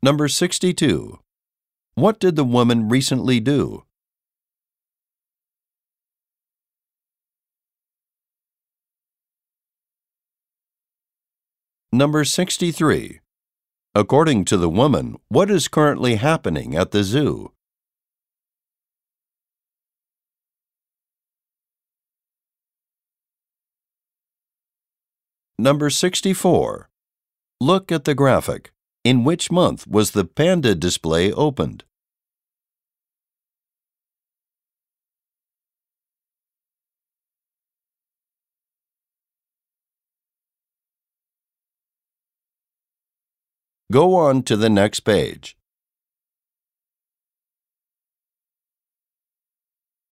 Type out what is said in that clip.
Number 62. What did the woman recently do? Number 63. According to the woman, what is currently happening at the zoo? Number 64. Look at the graphic. In which month was the panda display opened? Go on to the next page.